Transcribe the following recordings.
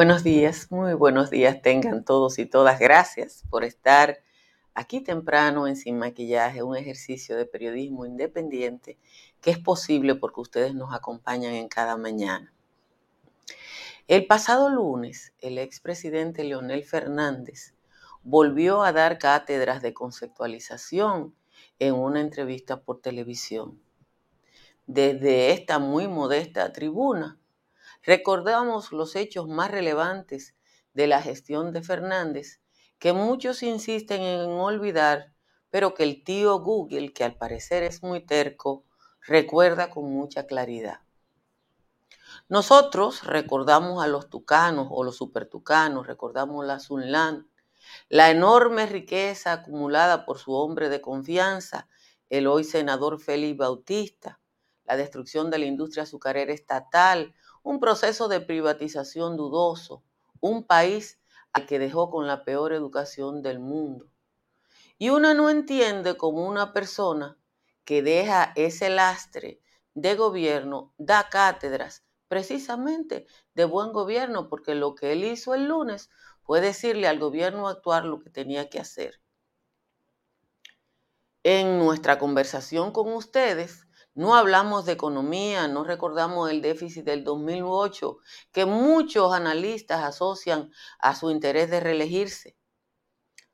Buenos días, muy buenos días tengan todos y todas. Gracias por estar aquí temprano en Sin Maquillaje, un ejercicio de periodismo independiente que es posible porque ustedes nos acompañan en cada mañana. El pasado lunes, el expresidente Leonel Fernández volvió a dar cátedras de conceptualización en una entrevista por televisión. Desde esta muy modesta tribuna, recordamos los hechos más relevantes de la gestión de Fernández, que muchos insisten en olvidar, pero que el tío Google, que al parecer es muy terco, recuerda con mucha claridad. Nosotros recordamos a los tucanos o los supertucanos, recordamos la Sunland, la enorme riqueza acumulada por su hombre de confianza, el hoy senador Félix Bautista, la destrucción de la industria azucarera estatal, un proceso de privatización dudoso, un país al que dejó con la peor educación del mundo. Y uno no entiende cómo una persona que deja ese lastre de gobierno da cátedras precisamente de buen gobierno, porque lo que él hizo el lunes fue decirle al gobierno actuar lo que tenía que hacer. En nuestra conversación con ustedes, no hablamos de economía, no recordamos el déficit del 2008, que muchos analistas asocian a su interés de reelegirse.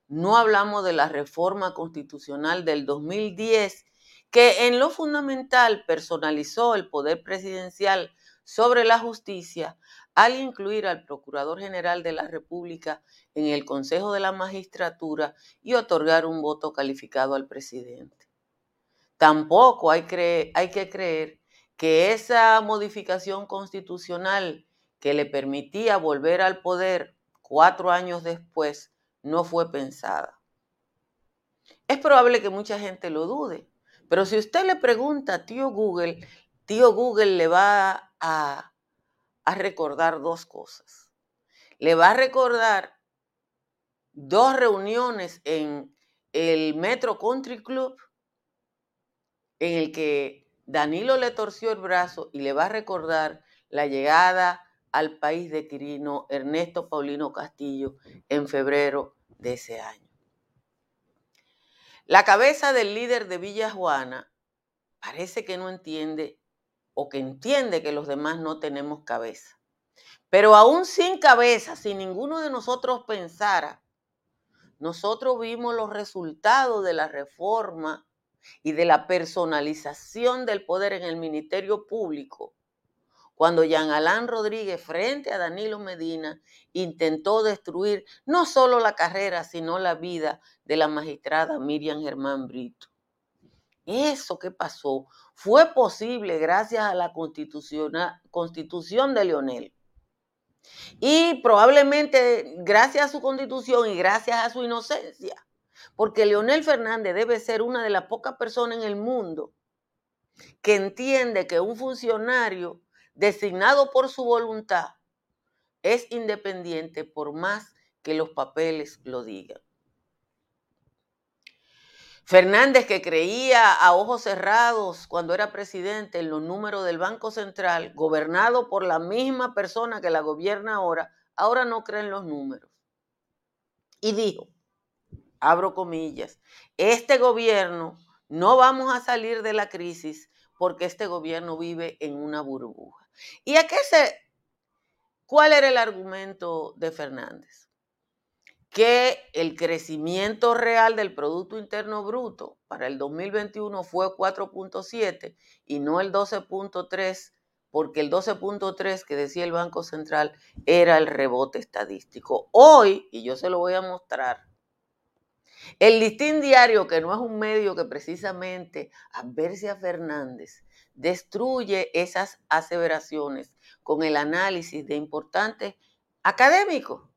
No hablamos de la reforma constitucional del 2010, que en lo fundamental personalizó el poder presidencial sobre la justicia al incluir al Procurador General de la República en el Consejo de la Magistratura y otorgar un voto calificado al presidente. Tampoco hay, que creer que esa modificación constitucional que le permitía volver al poder cuatro años después no fue pensada. Es probable que mucha gente lo dude, pero si usted le pregunta a tío Google, tío Google le va a recordar dos cosas. Le va a recordar dos reuniones en el Metro Country Club en el que Danilo le torció el brazo y le va a recordar la llegada al país de Quirino Ernesto Paulino Castillo en febrero de ese año. La cabeza del líder de Villa Juana parece que no entiende o que entiende que los demás no tenemos cabeza. Pero aún sin cabeza, si ninguno de nosotros pensara, nosotros vimos los resultados de la reforma y de la personalización del poder en el Ministerio Público, cuando Jean Alain Rodríguez, frente a Danilo Medina, intentó destruir no solo la carrera, sino la vida de la magistrada Miriam Germán Brito. Eso que pasó fue posible gracias a la constitución de Leonel. Y probablemente gracias a su constitución y gracias a su inocencia, porque Leonel Fernández debe ser una de las pocas personas en el mundo que entiende que un funcionario designado por su voluntad es independiente por más que los papeles lo digan. Fernández, que creía a ojos cerrados cuando era presidente en los números del Banco Central, gobernado por la misma persona que la gobierna ahora, ahora no cree en los números. Y dijo, abro comillas, este gobierno no vamos a salir de la crisis porque este gobierno vive en una burbuja. ¿Y a qué se... ¿Cuál era el argumento de Fernández? que el crecimiento real del Producto Interno Bruto para el 2021 fue 4.7 y no el 12.3, porque el 12.3 que decía el Banco Central era el rebote estadístico. Hoy, y yo se lo voy a mostrar, el listín diario, que no es un medio que precisamente adverse a Fernández, destruye esas aseveraciones con el análisis de importantes académicos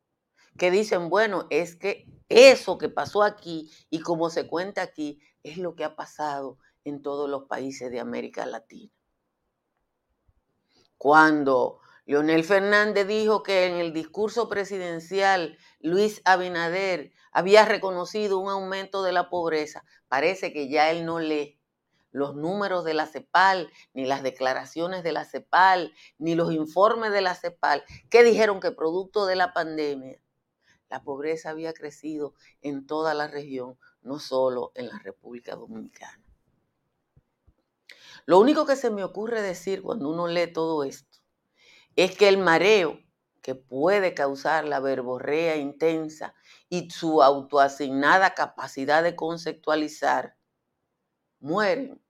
que dicen, bueno, es que eso que pasó aquí y como se cuenta aquí es lo que ha pasado en todos los países de América Latina. Cuando Leonel Fernández dijo que en el discurso presidencial Luis Abinader había reconocido un aumento de la pobreza, parece que ya él no lee los números de la CEPAL, ni las declaraciones de la CEPAL, ni los informes de la CEPAL, que dijeron que producto de la pandemia la pobreza había crecido en toda la región, no solo en la República Dominicana. Lo único que se me ocurre decir cuando uno lee todo esto es que el mareo que puede causar la verborrea intensa y su autoasignada capacidad de conceptualizar mueren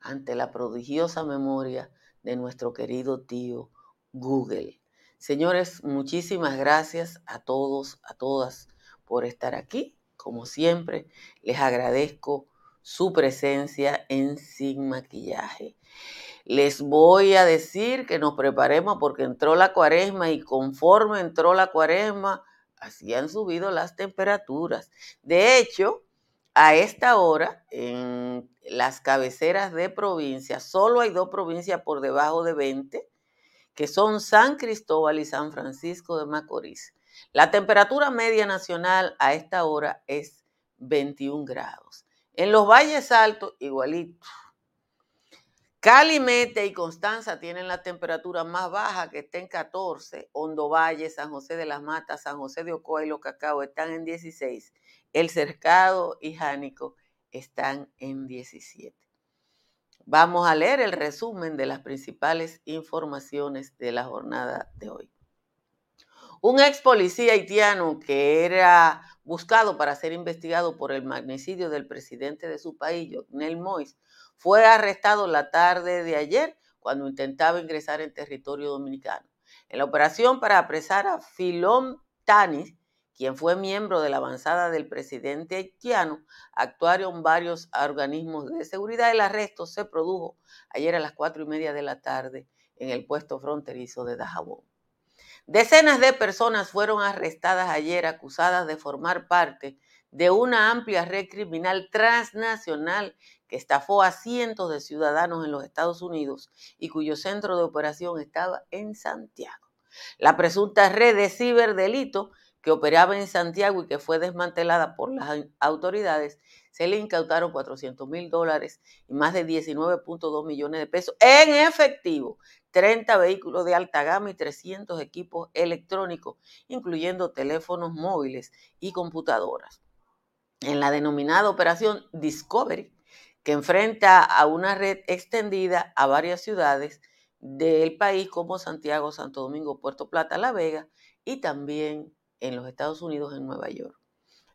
ante la prodigiosa memoria de nuestro querido tío Google. Señores, muchísimas gracias a todos, a todas por estar aquí. Como siempre, les agradezco su presencia en Sin Maquillaje. Les voy a decir que nos preparemos porque entró la cuaresma y conforme entró la cuaresma, así han subido las temperaturas. De hecho, a esta hora, en las cabeceras de provincia, solo hay dos provincias por debajo de 20, que son San Cristóbal y San Francisco de Macorís. La temperatura media nacional a esta hora es 21 grados. En los valles altos, igualito. Cali, Mete y Constanza tienen la temperatura más baja, que está en 14. Hondo Valle, San José de las Matas, San José de Ocoa y Los Cacao están en 16. El Cercado y Jánico están en 17. Vamos a leer el resumen de las principales informaciones de la jornada de hoy. Un ex policía haitiano que era buscado para ser investigado por el magnicidio del presidente de su país, Jovenel Mois, fue arrestado la tarde de ayer cuando intentaba ingresar en territorio dominicano. En la operación para apresar a Filón Tanis, quien fue miembro de la avanzada del presidente haitiano, actuaron varios organismos de seguridad. El arresto se produjo ayer a las cuatro y media de la tarde en el puesto fronterizo de Dajabón. Decenas de personas fueron arrestadas ayer acusadas de formar parte de una amplia red criminal transnacional que estafó a cientos de ciudadanos en los Estados Unidos y cuyo centro de operación estaba en Santiago. La presunta red de ciberdelito que operaba en Santiago y que fue desmantelada por las autoridades, se le incautaron 400 mil dólares y más de 19.2 millones de pesos en efectivo, 30 vehículos de alta gama y 300 equipos electrónicos, incluyendo teléfonos móviles y computadoras. En la denominada operación Discovery, que enfrenta a una red extendida a varias ciudades del país como Santiago, Santo Domingo, Puerto Plata, La Vega y también en los Estados Unidos, en Nueva York.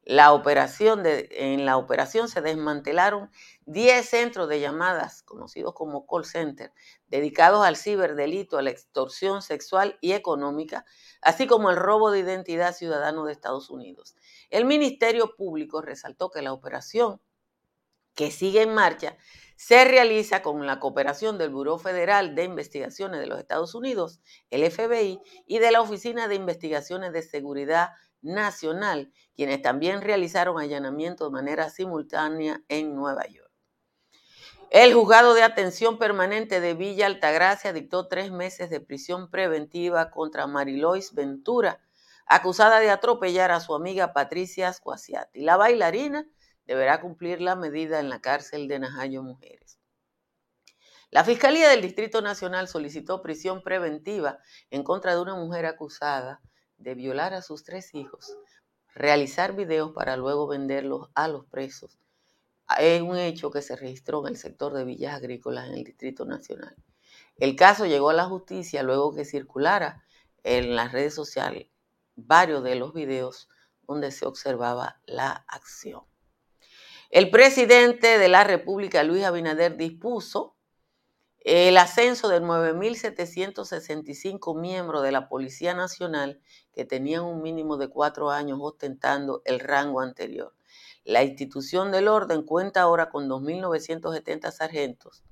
La operación en la operación se desmantelaron 10 centros de llamadas, conocidos como call center, dedicados al ciberdelito, a la extorsión sexual y económica, así como el robo de identidad ciudadano de Estados Unidos. El Ministerio Público resaltó que la operación que sigue en marcha se realiza con la cooperación del Buró Federal de Investigaciones de los Estados Unidos, el FBI, y de la Oficina de Investigaciones de Seguridad Nacional, quienes también realizaron allanamiento de manera simultánea en Nueva York. El juzgado de atención permanente de Villa Altagracia dictó tres meses de prisión preventiva contra Marilois Ventura, acusada de atropellar a su amiga Patricia Squasiati. La bailarina deberá cumplir la medida en la cárcel de Najayo Mujeres. La Fiscalía del Distrito Nacional solicitó prisión preventiva en contra de una mujer acusada de violar a sus tres hijos, realizar videos para luego venderlos a los presos. Es un hecho que se registró en el sector de Villas Agrícolas en el Distrito Nacional. El caso llegó a la justicia luego que circulara en las redes sociales varios de los videos donde se observaba la acción. El presidente de la República, Luis Abinader, dispuso el ascenso de 9.765 miembros de la Policía Nacional que tenían un mínimo de cuatro años ostentando el rango anterior. La institución del orden cuenta ahora con 2.970 sargentos,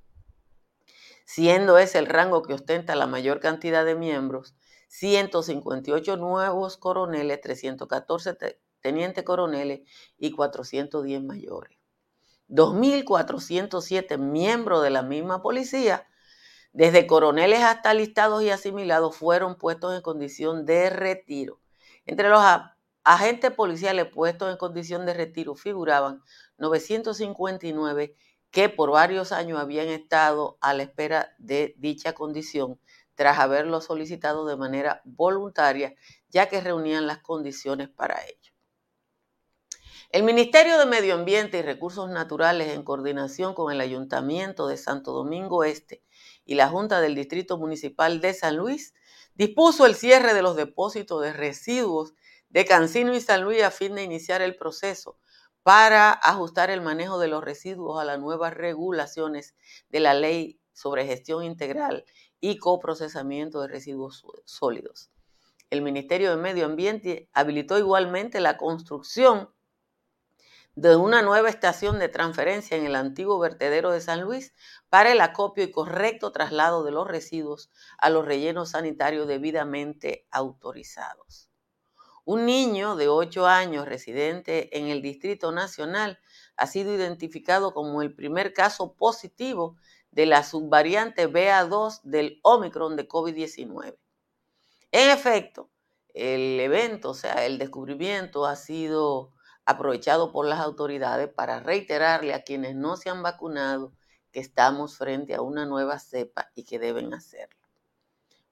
siendo ese el rango que ostenta la mayor cantidad de miembros, 158 nuevos coroneles, 314 tenientes coroneles y 410 mayores. 2.407 miembros de la misma policía, desde coroneles hasta listados y asimilados, fueron puestos en condición de retiro. Entre los agentes policiales puestos en condición de retiro figuraban 959 que por varios años habían estado a la espera de dicha condición tras haberlo solicitado de manera voluntaria, ya que reunían las condiciones para ello. El Ministerio de Medio Ambiente y Recursos Naturales, en coordinación con el Ayuntamiento de Santo Domingo Este y la Junta del Distrito Municipal de San Luis, dispuso el cierre de los depósitos de residuos de Cancino y San Luis a fin de iniciar el proceso para ajustar el manejo de los residuos a las nuevas regulaciones de la Ley sobre Gestión Integral y Coprocesamiento de Residuos Sólidos. El Ministerio de Medio Ambiente habilitó igualmente la construcción de una nueva estación de transferencia en el antiguo vertedero de San Luis para el acopio y correcto traslado de los residuos a los rellenos sanitarios debidamente autorizados. Un niño de 8 años residente en el Distrito Nacional ha sido identificado como el primer caso positivo de la subvariante BA2 del Omicron de COVID-19. En efecto, el evento, o sea, el descubrimiento ha sido aprovechado por las autoridades para reiterarle a quienes no se han vacunado que estamos frente a una nueva cepa y que deben hacerlo.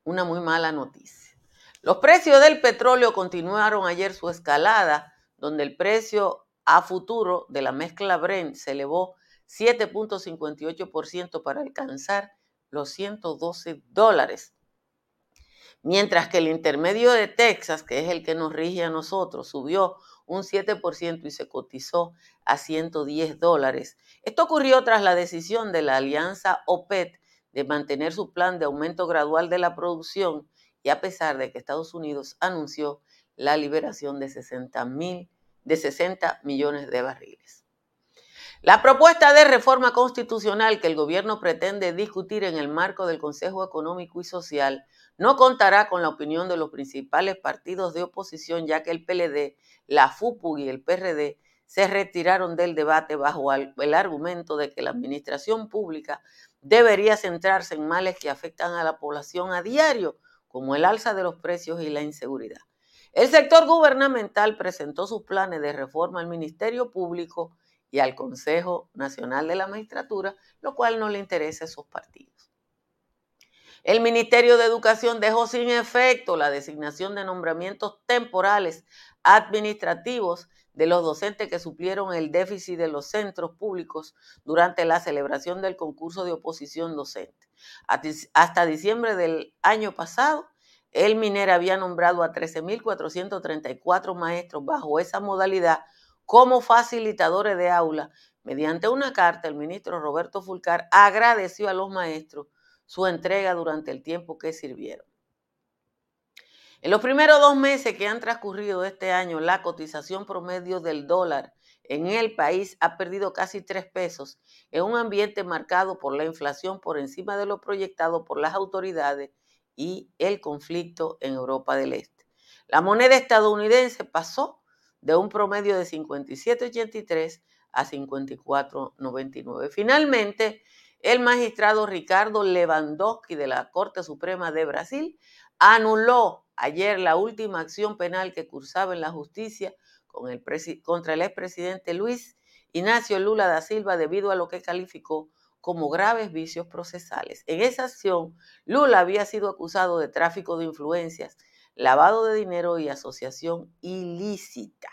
Una muy mala noticia. Los precios del petróleo continuaron ayer su escalada, donde el precio a futuro de la mezcla Brent se elevó 7.58% para alcanzar los 112 dólares. Mientras que el intermedio de Texas, que es el que nos rige a nosotros, subió un 7% y se cotizó a 110 dólares. Esto ocurrió tras la decisión de la alianza OPET de mantener su plan de aumento gradual de la producción y a pesar de que Estados Unidos anunció la liberación de 60, de 60 millones de barriles. La propuesta de reforma constitucional que el gobierno pretende discutir en el marco del Consejo Económico y Social no contará con la opinión de los principales partidos de oposición, ya que el PLD, la FUPU y el PRD se retiraron del debate bajo el argumento de que la administración pública debería centrarse en males que afectan a la población a diario, como el alza de los precios y la inseguridad. El sector gubernamental presentó sus planes de reforma al Ministerio Público y al Consejo Nacional de la Magistratura, lo cual no le interesa a esos partidos. El Ministerio de Educación dejó sin efecto la designación de nombramientos temporales administrativos de los docentes que suplieron el déficit de los centros públicos durante la celebración del concurso de oposición docente. Hasta diciembre del año pasado, el MINER había nombrado a 13.434 maestros bajo esa modalidad como facilitadores de aula. Mediante una carta, el ministro Roberto Fulcar agradeció a los maestros su entrega durante el tiempo que sirvieron. En los primeros dos meses que han transcurrido este año, la cotización promedio del dólar en el país ha perdido casi tres pesos en un ambiente marcado por la inflación por encima de lo proyectado por las autoridades y el conflicto en Europa del Este. La moneda estadounidense pasó de un promedio de 57.83 a 54.99. Finalmente, el magistrado Ricardo Lewandowski de la Corte Suprema de Brasil anuló ayer la última acción penal que cursaba en la justicia el contra el expresidente Luis Ignacio Lula da Silva debido a lo que calificó como graves vicios procesales. En esa acción, Lula había sido acusado de tráfico de influencias, lavado de dinero y asociación ilícita.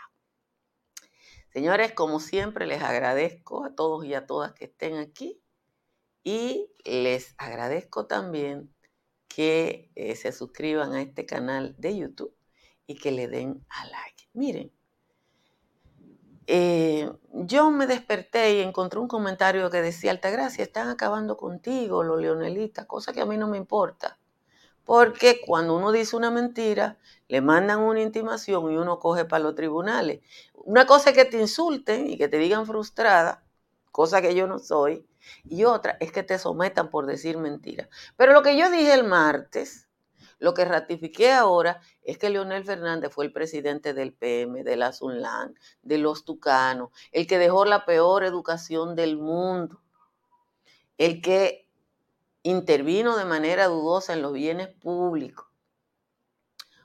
Señores, como siempre, les agradezco a todos y a todas que estén aquí y les agradezco también que eh, se suscriban a este canal de YouTube y que le den a like. Miren, eh, yo me desperté y encontré un comentario que decía, Altagracia, están acabando contigo los leonelitas, cosa que a mí no me importa. Porque cuando uno dice una mentira, le mandan una intimación y uno coge para los tribunales. Una cosa es que te insulten y que te digan frustrada, cosa que yo no soy, y otra es que te sometan por decir mentira. Pero lo que yo dije el martes, lo que ratifiqué ahora es que Leonel Fernández fue el presidente del PM, de la Sunlan, de los Tucanos, el que dejó la peor educación del mundo, el que intervino de manera dudosa en los bienes públicos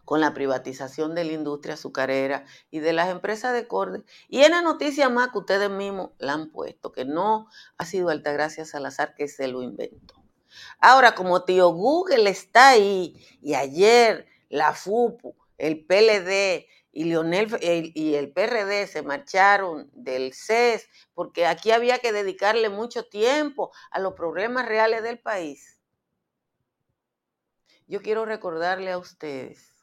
con la privatización de la industria azucarera y de las empresas de corte. Y en la noticia más que ustedes mismos la han puesto, que no ha sido Altagracia Salazar que se lo inventó. Ahora, como tío Google está ahí y ayer la FUPU, el PLD y, Leonel, y el PRD se marcharon del CES porque aquí había que dedicarle mucho tiempo a los problemas reales del país. Yo quiero recordarle a ustedes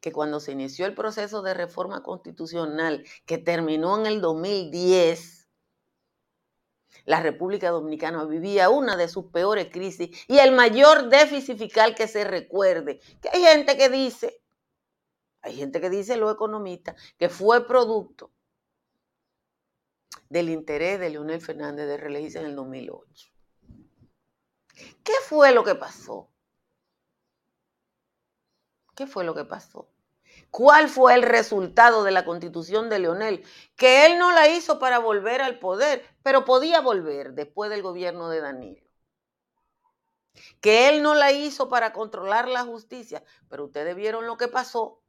que cuando se inició el proceso de reforma constitucional que terminó en el 2010, la República Dominicana vivía una de sus peores crisis y el mayor déficit fiscal que se recuerde. Que hay gente que dice, hay gente que dice, los economistas, que fue producto del interés de Leonel Fernández de reelegirse en el 2008. ¿Qué fue lo que pasó? ¿Qué fue lo que pasó? ¿Cuál fue el resultado de la constitución de Leonel? Que él no la hizo para volver al poder, pero podía volver después del gobierno de Danilo. Que él no la hizo para controlar la justicia, pero ustedes vieron lo que pasó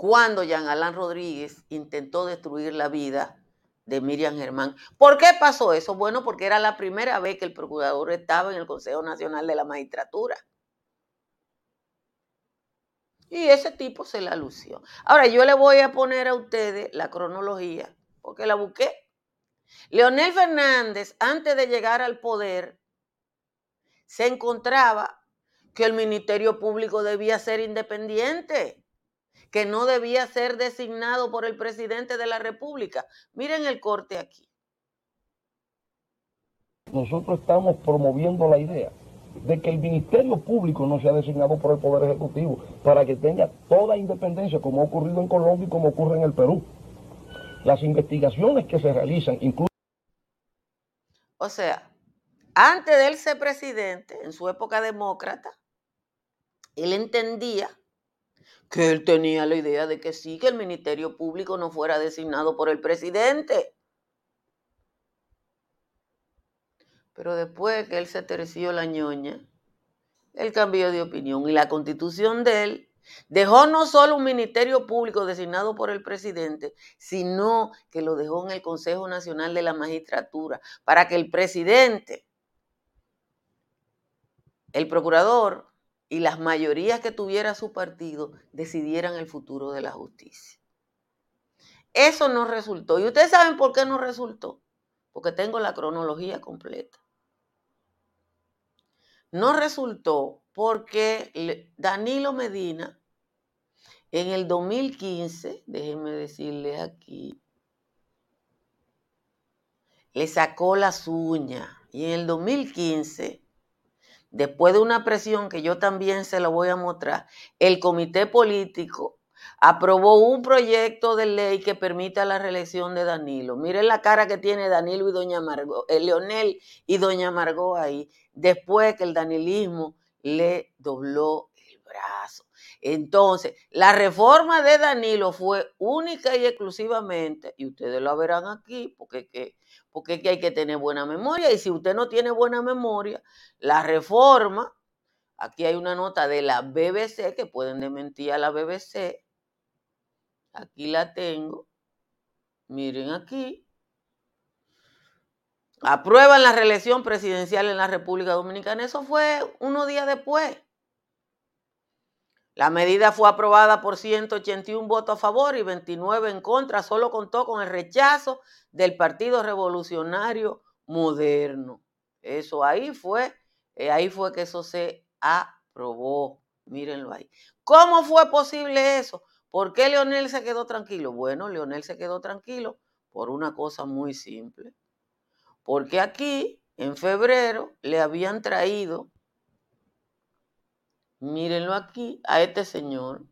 cuando Jean Alain Rodríguez intentó destruir la vida de Miriam Germán. ¿Por qué pasó eso? Bueno, porque era la primera vez que el procurador estaba en el Consejo Nacional de la Magistratura. Y ese tipo se la lució. Ahora yo le voy a poner a ustedes la cronología, porque la busqué. Leonel Fernández, antes de llegar al poder, se encontraba que el Ministerio Público debía ser independiente, que no debía ser designado por el presidente de la República. Miren el corte aquí. Nosotros estamos promoviendo la idea de que el Ministerio Público no sea designado por el Poder Ejecutivo para que tenga toda independencia como ha ocurrido en Colombia y como ocurre en el Perú. Las investigaciones que se realizan incluso... O sea, antes de él ser presidente, en su época demócrata, él entendía que él tenía la idea de que sí, que el Ministerio Público no fuera designado por el presidente. Pero después que él se terció la ñoña, él cambió de opinión y la constitución de él dejó no solo un ministerio público designado por el presidente, sino que lo dejó en el Consejo Nacional de la Magistratura para que el presidente, el procurador y las mayorías que tuviera su partido decidieran el futuro de la justicia. Eso no resultó. ¿Y ustedes saben por qué no resultó? Porque tengo la cronología completa. No resultó porque Danilo Medina en el 2015, déjenme decirles aquí, le sacó las uñas y en el 2015, después de una presión que yo también se la voy a mostrar, el comité político aprobó un proyecto de ley que permita la reelección de Danilo. Miren la cara que tiene Danilo y Doña Margot, eh, Leonel y Doña Margot ahí, después que el danilismo le dobló el brazo. Entonces, la reforma de Danilo fue única y exclusivamente, y ustedes lo verán aquí, porque, que, porque hay que tener buena memoria, y si usted no tiene buena memoria, la reforma, aquí hay una nota de la BBC, que pueden desmentir a la BBC, Aquí la tengo. Miren aquí. Aprueban la reelección presidencial en la República Dominicana. Eso fue unos días después. La medida fue aprobada por 181 votos a favor y 29 en contra. Solo contó con el rechazo del Partido Revolucionario Moderno. Eso ahí fue, eh, ahí fue que eso se aprobó. Mírenlo ahí. ¿Cómo fue posible eso? ¿Por qué Leonel se quedó tranquilo? Bueno, Leonel se quedó tranquilo por una cosa muy simple. Porque aquí, en febrero, le habían traído, mírenlo aquí, a este señor.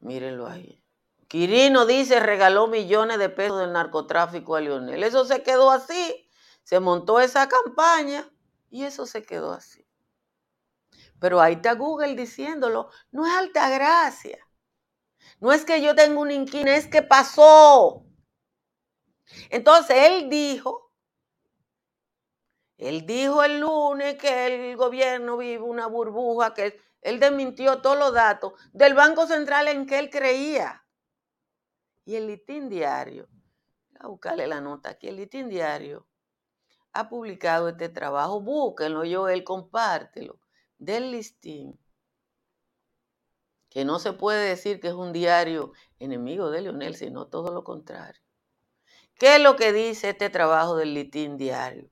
Mírenlo ahí. Quirino dice regaló millones de pesos del narcotráfico a Lionel. Eso se quedó así. Se montó esa campaña y eso se quedó así. Pero ahí está Google diciéndolo. No es alta gracia. No es que yo tenga un inquina, es que pasó. Entonces él dijo, él dijo el lunes que el gobierno vive una burbuja, que él desmintió todos los datos del Banco Central en que él creía. Y el litín diario, a buscarle la nota aquí, el litín diario ha publicado este trabajo, búsquenlo, yo, él compártelo, del listín, que no se puede decir que es un diario enemigo de Leonel, sino todo lo contrario. ¿Qué es lo que dice este trabajo del litín diario?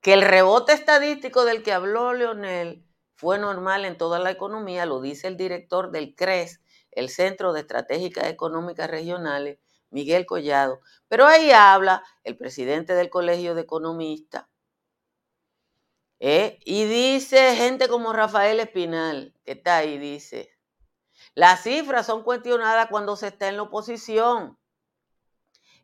Que el rebote estadístico del que habló Leonel fue normal en toda la economía, lo dice el director del CRES, el Centro de Estratégicas Económicas Regionales, Miguel Collado. Pero ahí habla el presidente del Colegio de Economistas ¿eh? y dice gente como Rafael Espinal, que está ahí, dice, las cifras son cuestionadas cuando se está en la oposición.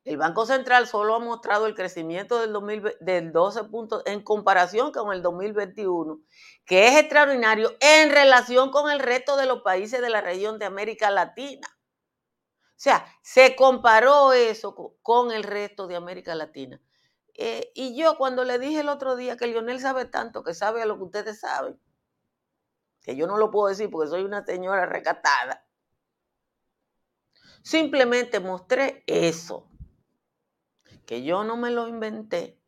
El Banco Central solo ha mostrado el crecimiento del, del 12 puntos en comparación con el 2021, que es extraordinario en relación con el resto de los países de la región de América Latina. O sea, se comparó eso con el resto de América Latina. Eh, y yo cuando le dije el otro día que Lionel sabe tanto, que sabe a lo que ustedes saben, que yo no lo puedo decir porque soy una señora recatada, simplemente mostré eso que yo no me lo inventé,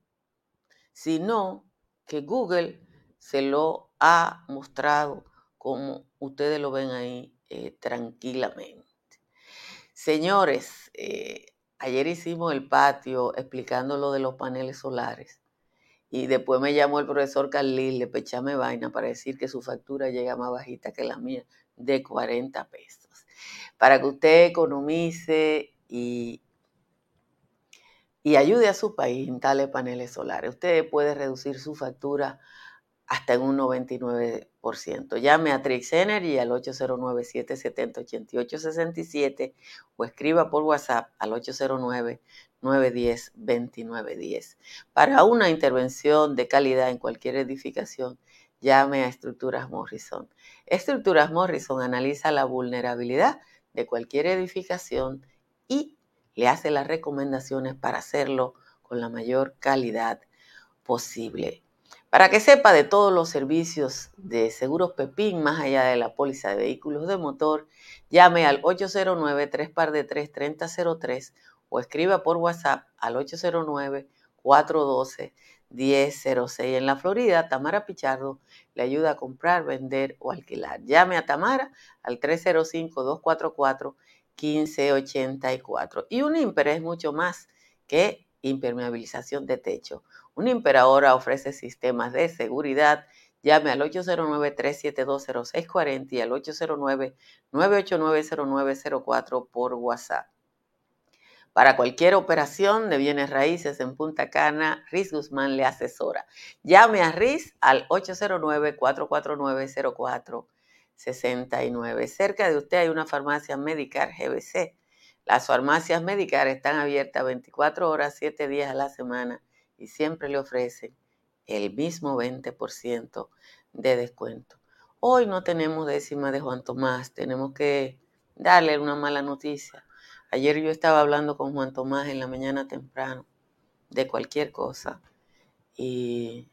sino que Google se lo ha mostrado como ustedes lo ven ahí eh, tranquilamente. Señores, eh, ayer hicimos el patio explicando lo de los paneles solares y después me llamó el profesor Carlil, le pechame vaina para decir que su factura llega más bajita que la mía, de 40 pesos. Para que usted economice y, y ayude a su país en tales paneles solares. Usted puede reducir su factura hasta en un 99%. Llame a Trix Energy al 809-770-8867 o escriba por WhatsApp al 809-910-2910. Para una intervención de calidad en cualquier edificación, llame a Estructuras Morrison. Estructuras Morrison analiza la vulnerabilidad de cualquier edificación y le hace las recomendaciones para hacerlo con la mayor calidad posible. Para que sepa de todos los servicios de Seguros Pepín, más allá de la póliza de vehículos de motor, llame al 809 3 de 3 3003 o escriba por WhatsApp al 809 412 1006. En la Florida, Tamara Pichardo le ayuda a comprar, vender o alquilar. Llame a Tamara al 305 244 1584. Y un IMPER es mucho más que impermeabilización de techo. Un imperadora ofrece sistemas de seguridad. Llame al 809-3720640 y al 809-989-0904 por WhatsApp. Para cualquier operación de bienes raíces en Punta Cana, Riz Guzmán le asesora. Llame a Riz al 809-449-04 69. Cerca de usted hay una farmacia Medicar GBC. Las farmacias Medicar están abiertas 24 horas, 7 días a la semana y siempre le ofrecen el mismo 20% de descuento. Hoy no tenemos décima de Juan Tomás, tenemos que darle una mala noticia. Ayer yo estaba hablando con Juan Tomás en la mañana temprano de cualquier cosa y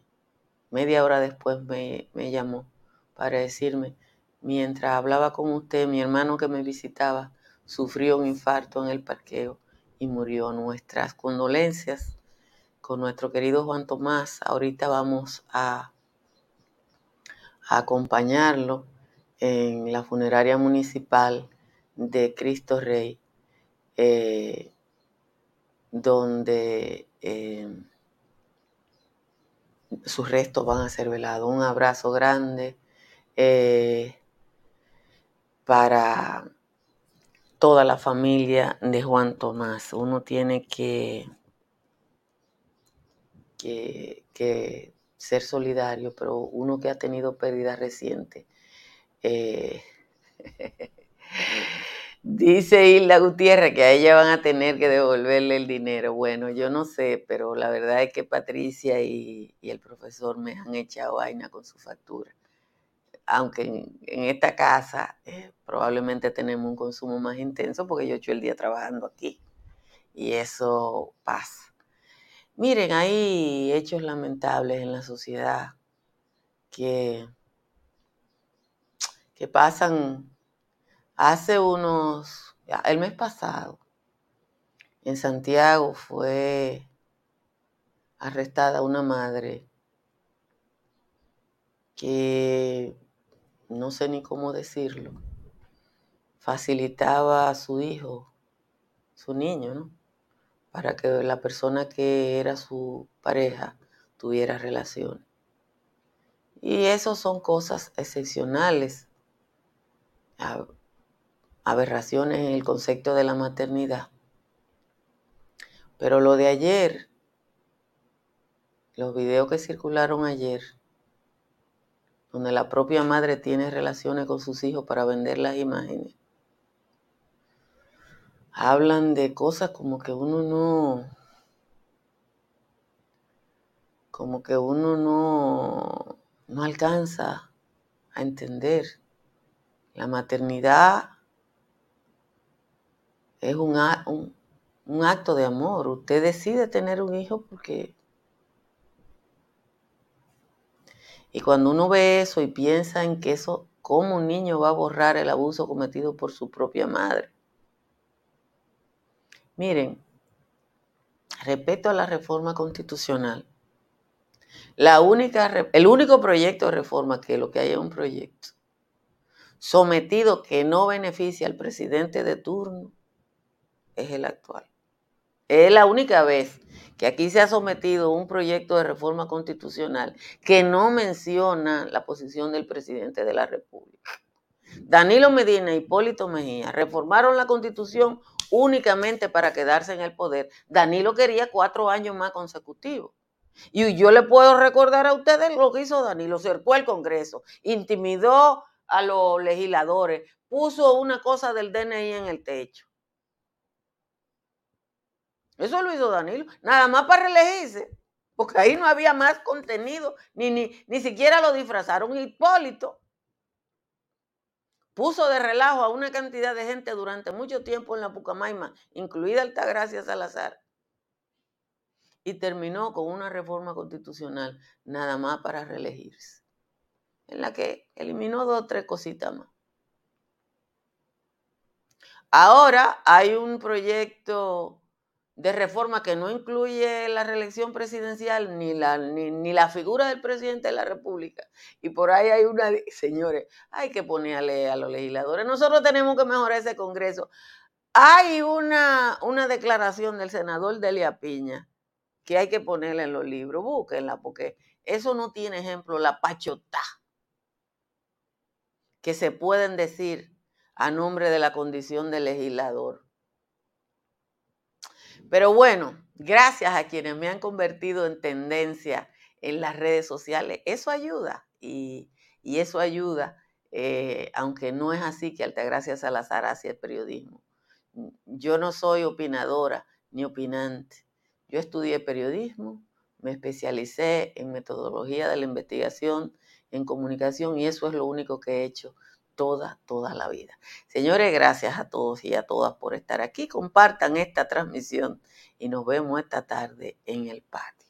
media hora después me, me llamó para decirme, Mientras hablaba con usted, mi hermano que me visitaba sufrió un infarto en el parqueo y murió. Nuestras condolencias con nuestro querido Juan Tomás. Ahorita vamos a, acompañarlo en la funeraria municipal de Cristo Rey, eh, donde eh, sus restos van a ser velados. Un abrazo grande. Eh, para toda la familia de Juan Tomás. Uno tiene que, que, ser solidario, pero uno que ha tenido pérdidas recientes, eh, Dice Hilda Gutiérrez que a ella van a tener que devolverle el dinero. Bueno, yo no sé, pero la verdad es que Patricia y, el profesor me han echado vaina con su factura. Aunque en, esta casa eh, probablemente tenemos un consumo más intenso porque yo he hecho el día trabajando aquí. Y eso pasa. Miren, hay hechos lamentables en la sociedad que, que pasan hace unos, el mes pasado, en Santiago fue arrestada una madre que no sé ni cómo decirlo, facilitaba a su hijo, su niño, ¿no? para que la persona que era su pareja tuviera relación. Y eso son cosas excepcionales, aberraciones en el concepto de la maternidad. Pero lo de ayer, los videos que circularon ayer, donde la propia madre tiene relaciones con sus hijos para vender las imágenes, hablan de cosas como que uno no, como que uno no, no alcanza a entender. La maternidad es un, un, acto de amor. Usted decide tener un hijo porque... Y cuando uno ve eso y piensa en que eso, cómo un niño va a borrar el abuso cometido por su propia madre, Miren, respeto a la reforma constitucional, la única, el único proyecto de reforma que lo que hay es un proyecto sometido que no beneficia al presidente de turno es el actual. Es la única vez que aquí se ha sometido un proyecto de reforma constitucional que no menciona la posición del presidente de la República. Danilo Medina y Hipólito Mejía reformaron la constitución únicamente para quedarse en el poder. Danilo quería cuatro años más consecutivos. Y yo le puedo recordar a ustedes lo que hizo Danilo. Cercó el Congreso, intimidó a los legisladores, puso una cosa del DNI en el techo. Eso lo hizo Danilo, nada más para reelegirse, porque ahí no había más contenido, ni, ni, ni siquiera lo disfrazaron. Hipólito puso de relajo a una cantidad de gente durante mucho tiempo en la Pucamaima, incluida Altagracia Salazar, y terminó con una reforma constitucional nada más para reelegirse, en la que eliminó dos o tres cositas más. Ahora hay un proyecto de reforma que no incluye la reelección presidencial ni la, ni, la figura del presidente de la República. Y por ahí hay una, señores, hay que ponerle a los legisladores. Nosotros tenemos que mejorar ese Congreso. Hay una, una declaración del senador Delia Piña que hay que ponerle en los libros, búsquenla, porque eso no tiene ejemplo, la pachotá que se pueden decir a nombre de la condición de legislador. Pero bueno, gracias a quienes me han convertido en tendencia en las redes sociales, eso ayuda y, eso ayuda, eh, aunque no es así que Altagracia Salazar hace el periodismo. Yo no soy opinadora ni opinante. Yo estudié periodismo, me especialicé en metodología de la investigación, en comunicación y eso es lo único que he hecho toda, toda la vida. Señores, gracias a todos y a todas por estar aquí. Compartan esta transmisión y nos vemos esta tarde en el patio.